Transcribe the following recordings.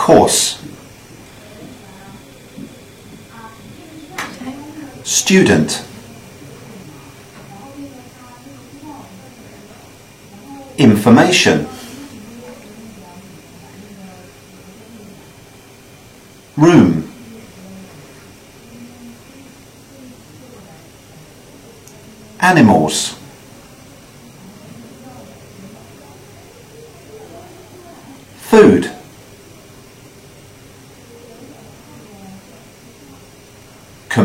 course. Student. Information. Room. Animals. Food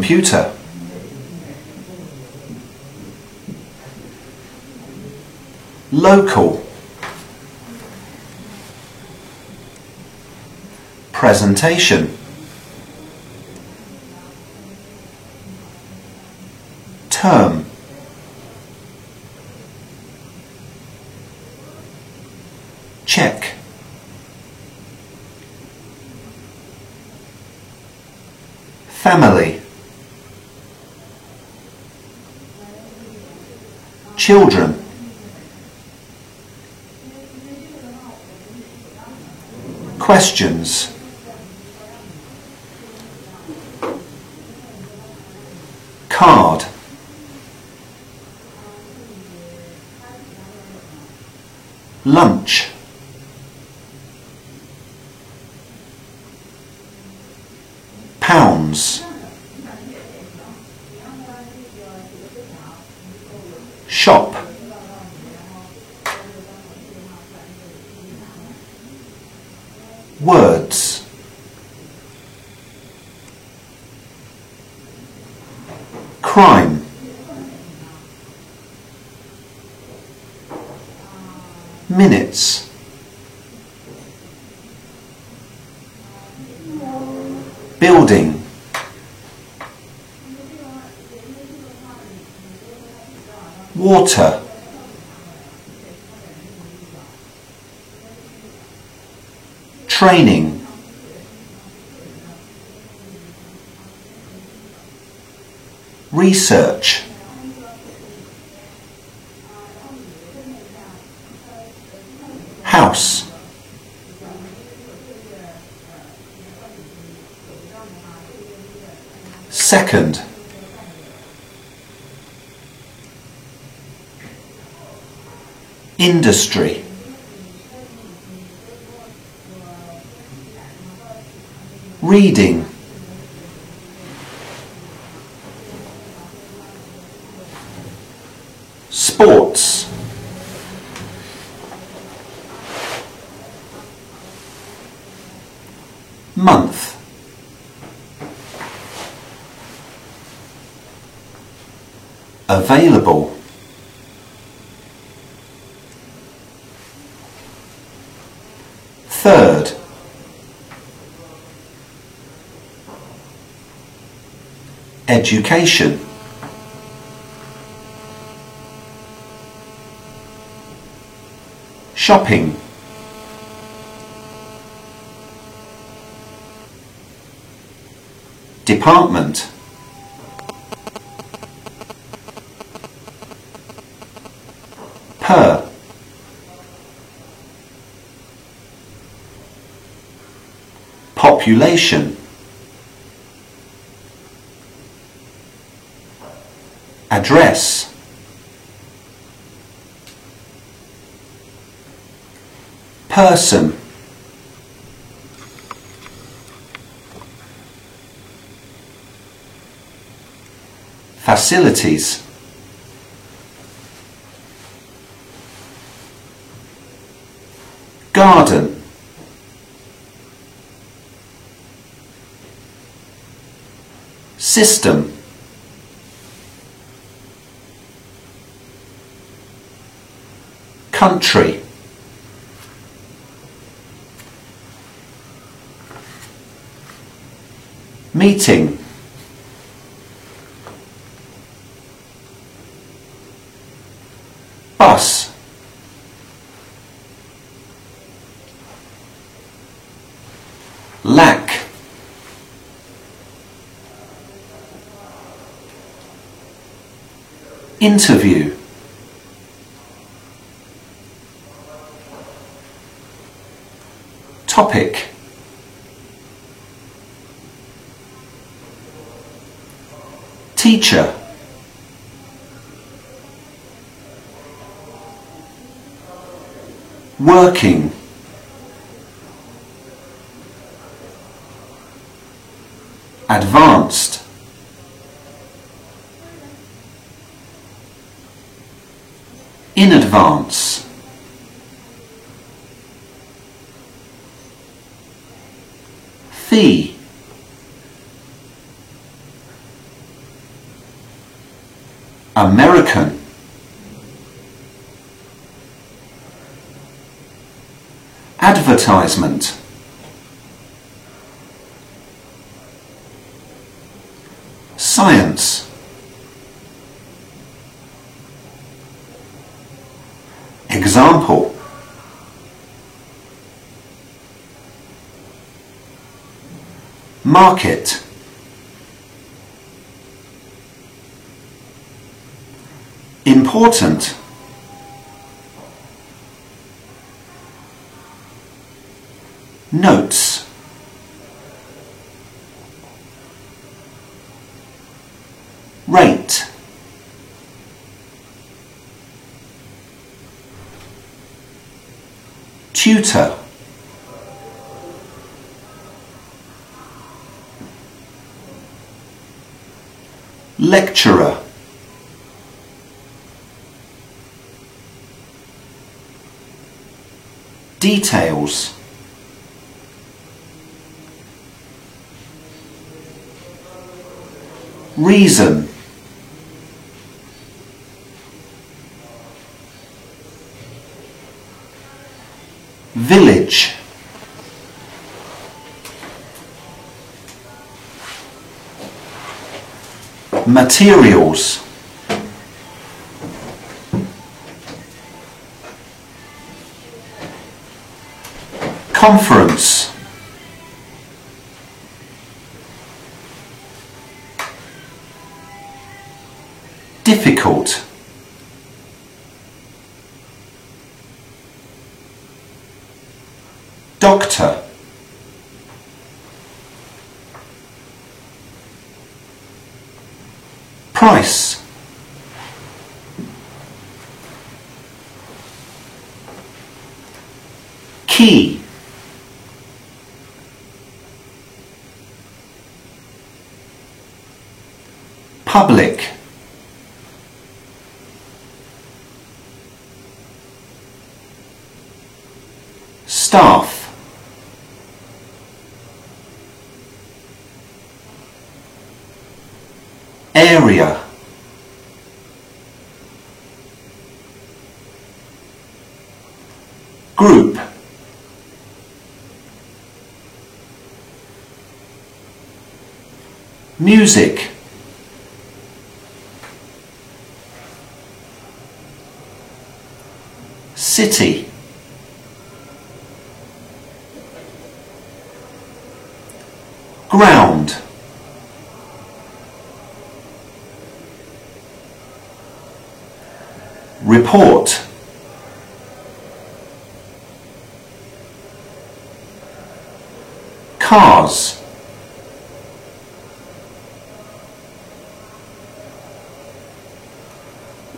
computer. Local. Presentation. Term. Check. Family children. Questions. Card. Lunch words. Crime. Minutes. Building. Water training. Research. House. Second. Industry reading. Sports. Month. Available education. Shopping. Department. Per. Population address. Person. Facilities. Garden. System country. Meeting. Bus. Lack interview topic. Teacher. Working. Advanced. In advance. Fee, American, advertisement, market, important, notes, rate, tutor, lecturer, details, reason, village, materials, conference, price, key, public, staff, area, group, music, city, ground, report, cars,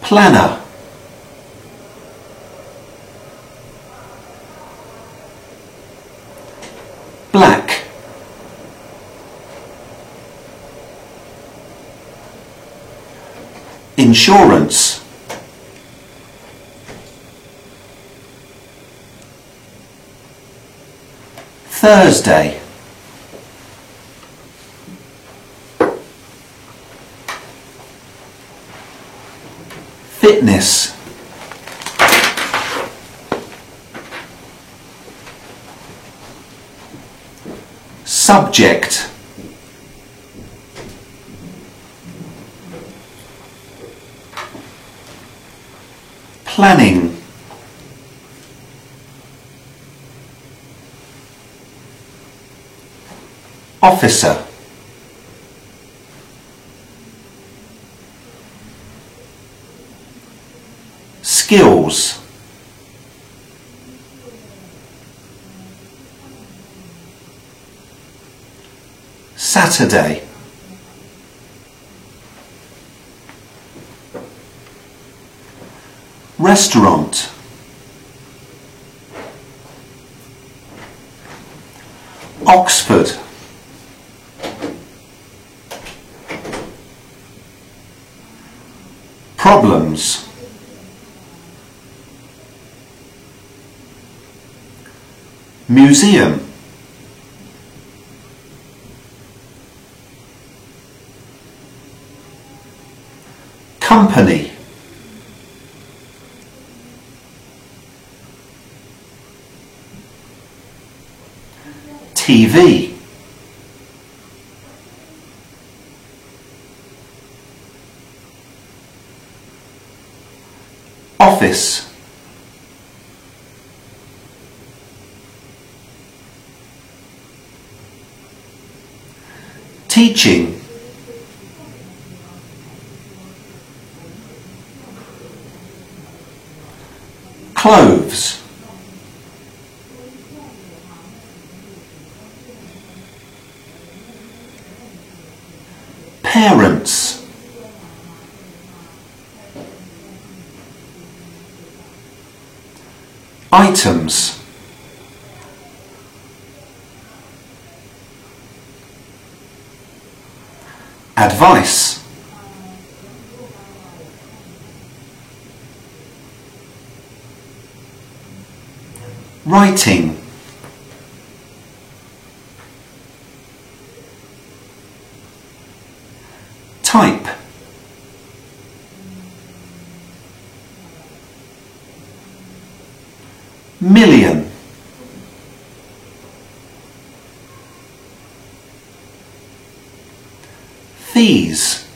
planner, black, insurance, Thursday, fitness, subject, planning, officer, skills, today. Restaurant. Oxford. Problems. Museum. Company, TV, office, teaching, clothes, parents, items, advice, writing, type, million, fees,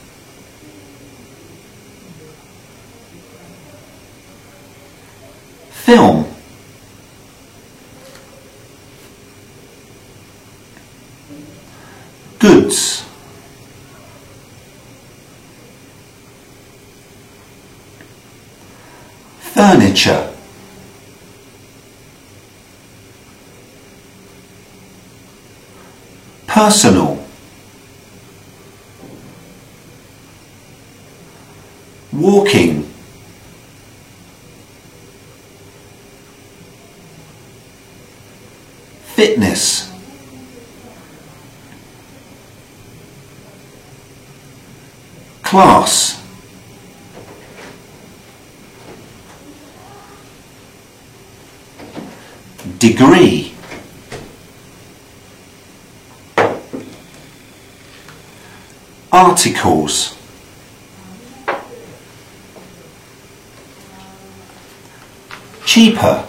film, furniture, personal, walking, fitness, class, degree, articles, cheaper,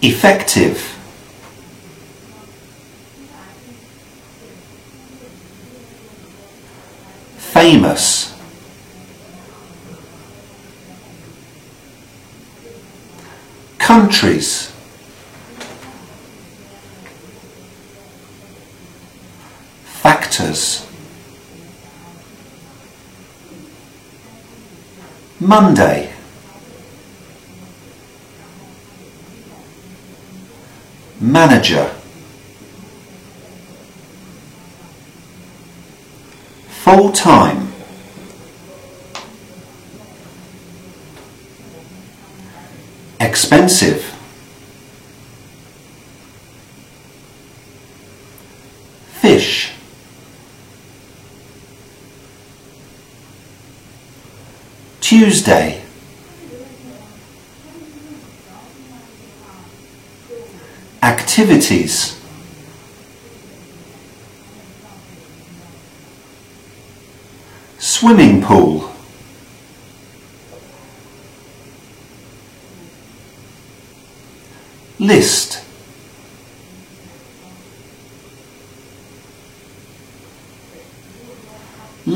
effective, famous, countries, factors, Monday, manager, full time, expensive, fish, Tuesday, activities, swimming pool,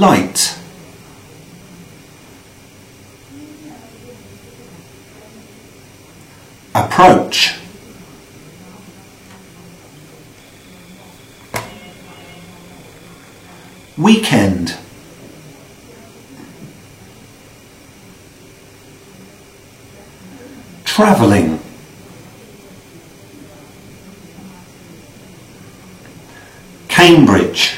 light, approach, weekend, travelling, Cambridge,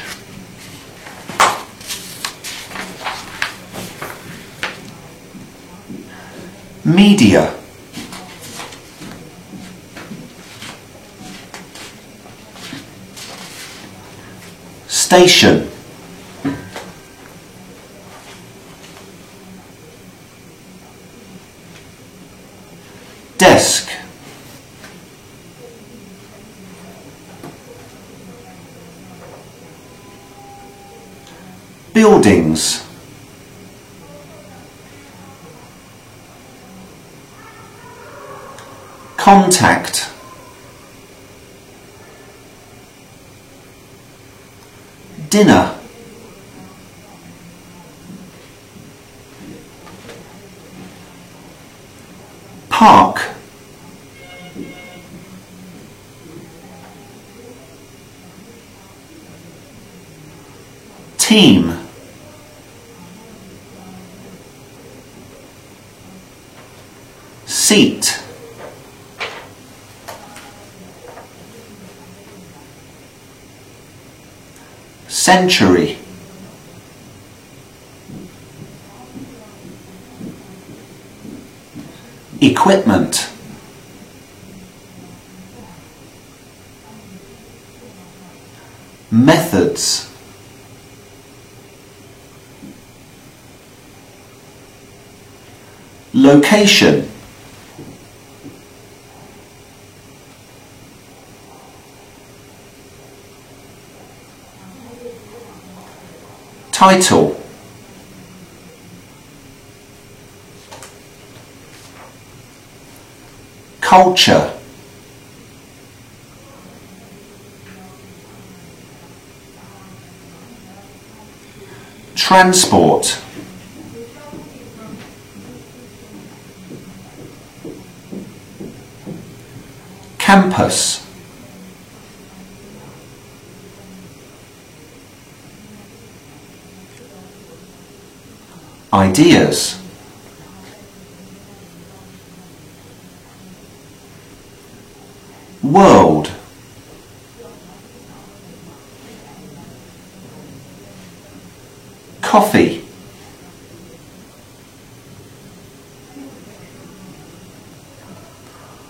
Media. Station. Desk. Buildings. Contact. Dinner. Park. Team. Seat. Century. Equipment. Methods. Location. Title. Culture. Transport. Campus. Ideas. World. Coffee.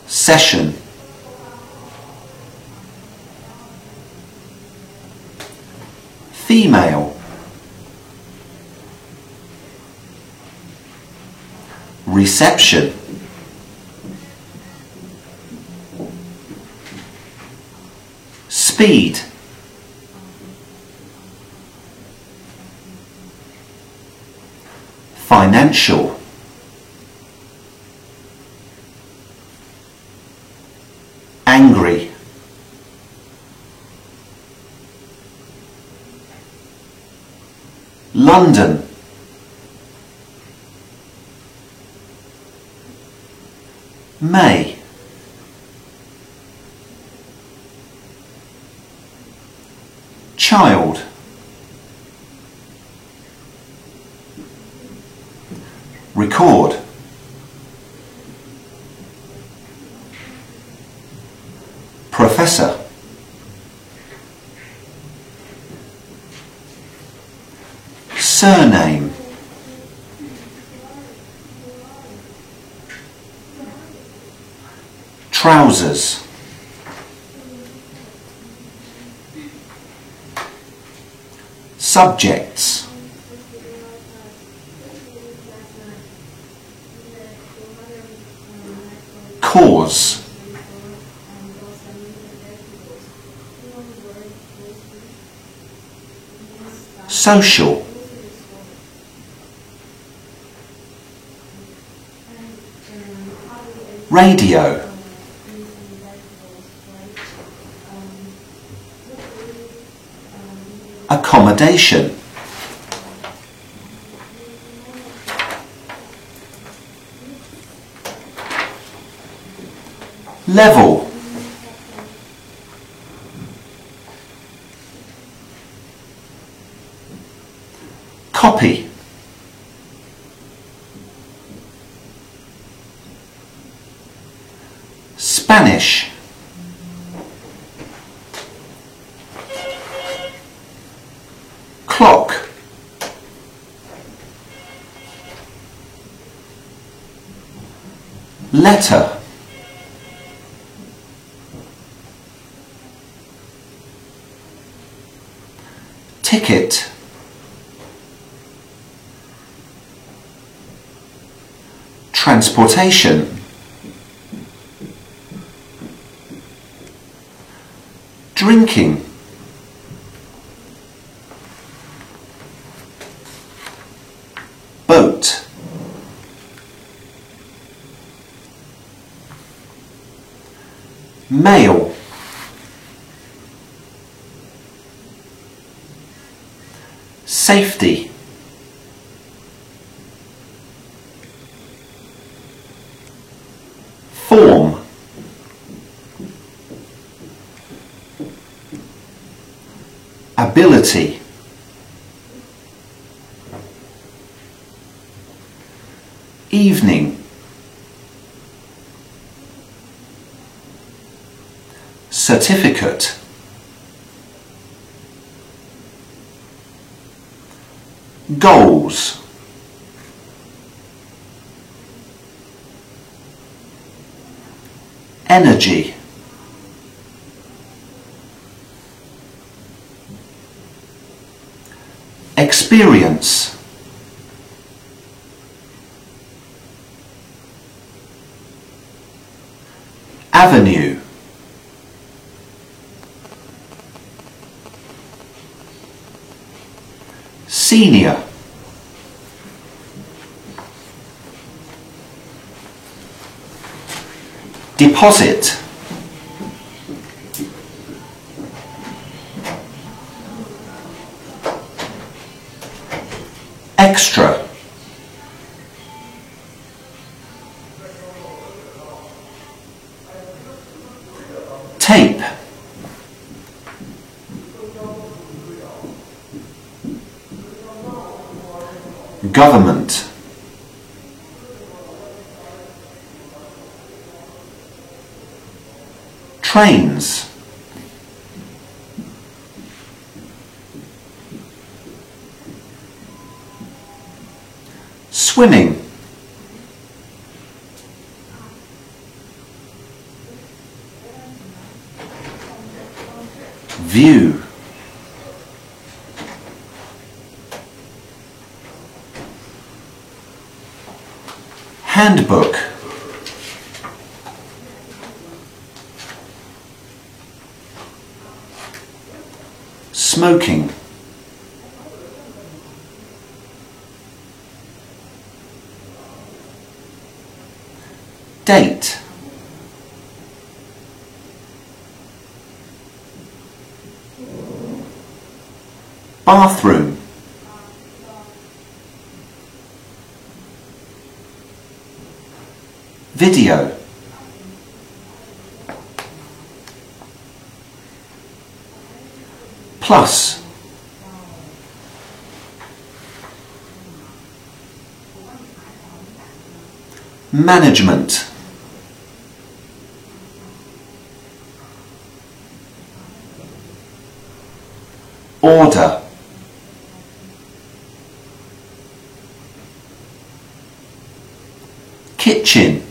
Session. Female. Reception. Speed. Financial. Angry. London. Surname. Trousers. Subjects. Cause. Social. Radio. Accommodation. Level. Copy. Spanish. Clock. letter ticket transportation drinking boat. Mail. Safety ability. Evening. Certificate. Goals. Energy experience. Avenue. Senior. Deposit government. Trains. Swimming handbook. Smoking. Date. Bathroom video. Plus. Management. Order. Kitchen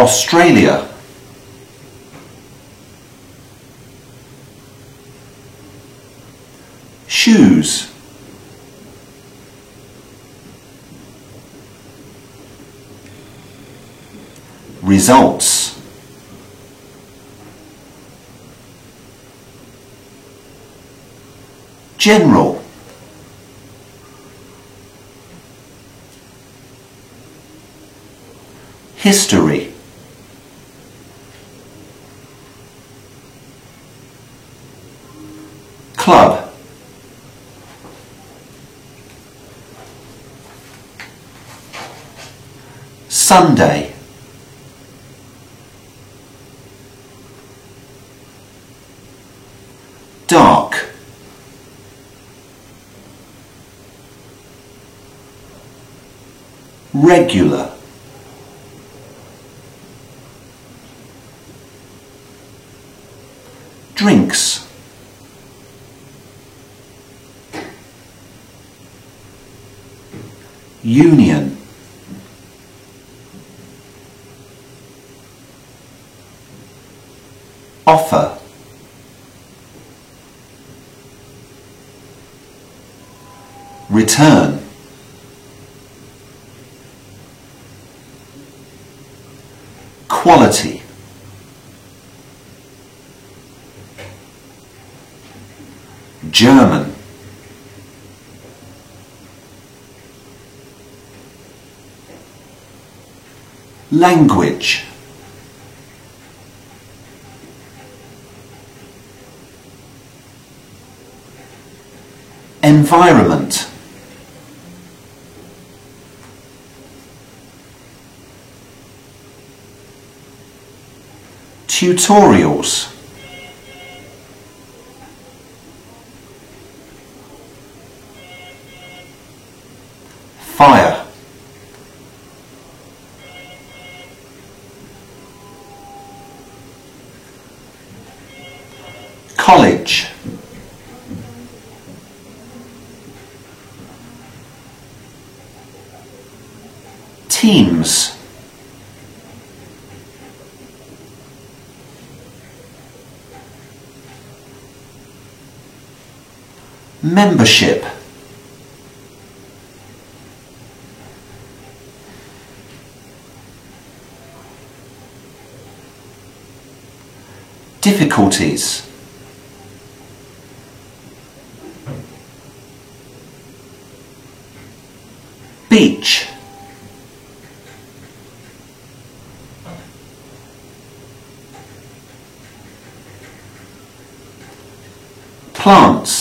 Australia. Shoes. Results. General. History Sunday. Dark. Regular. Drinks, union, return, quality, German, language, environment, tutorials, membership, difficulties, beach, plants,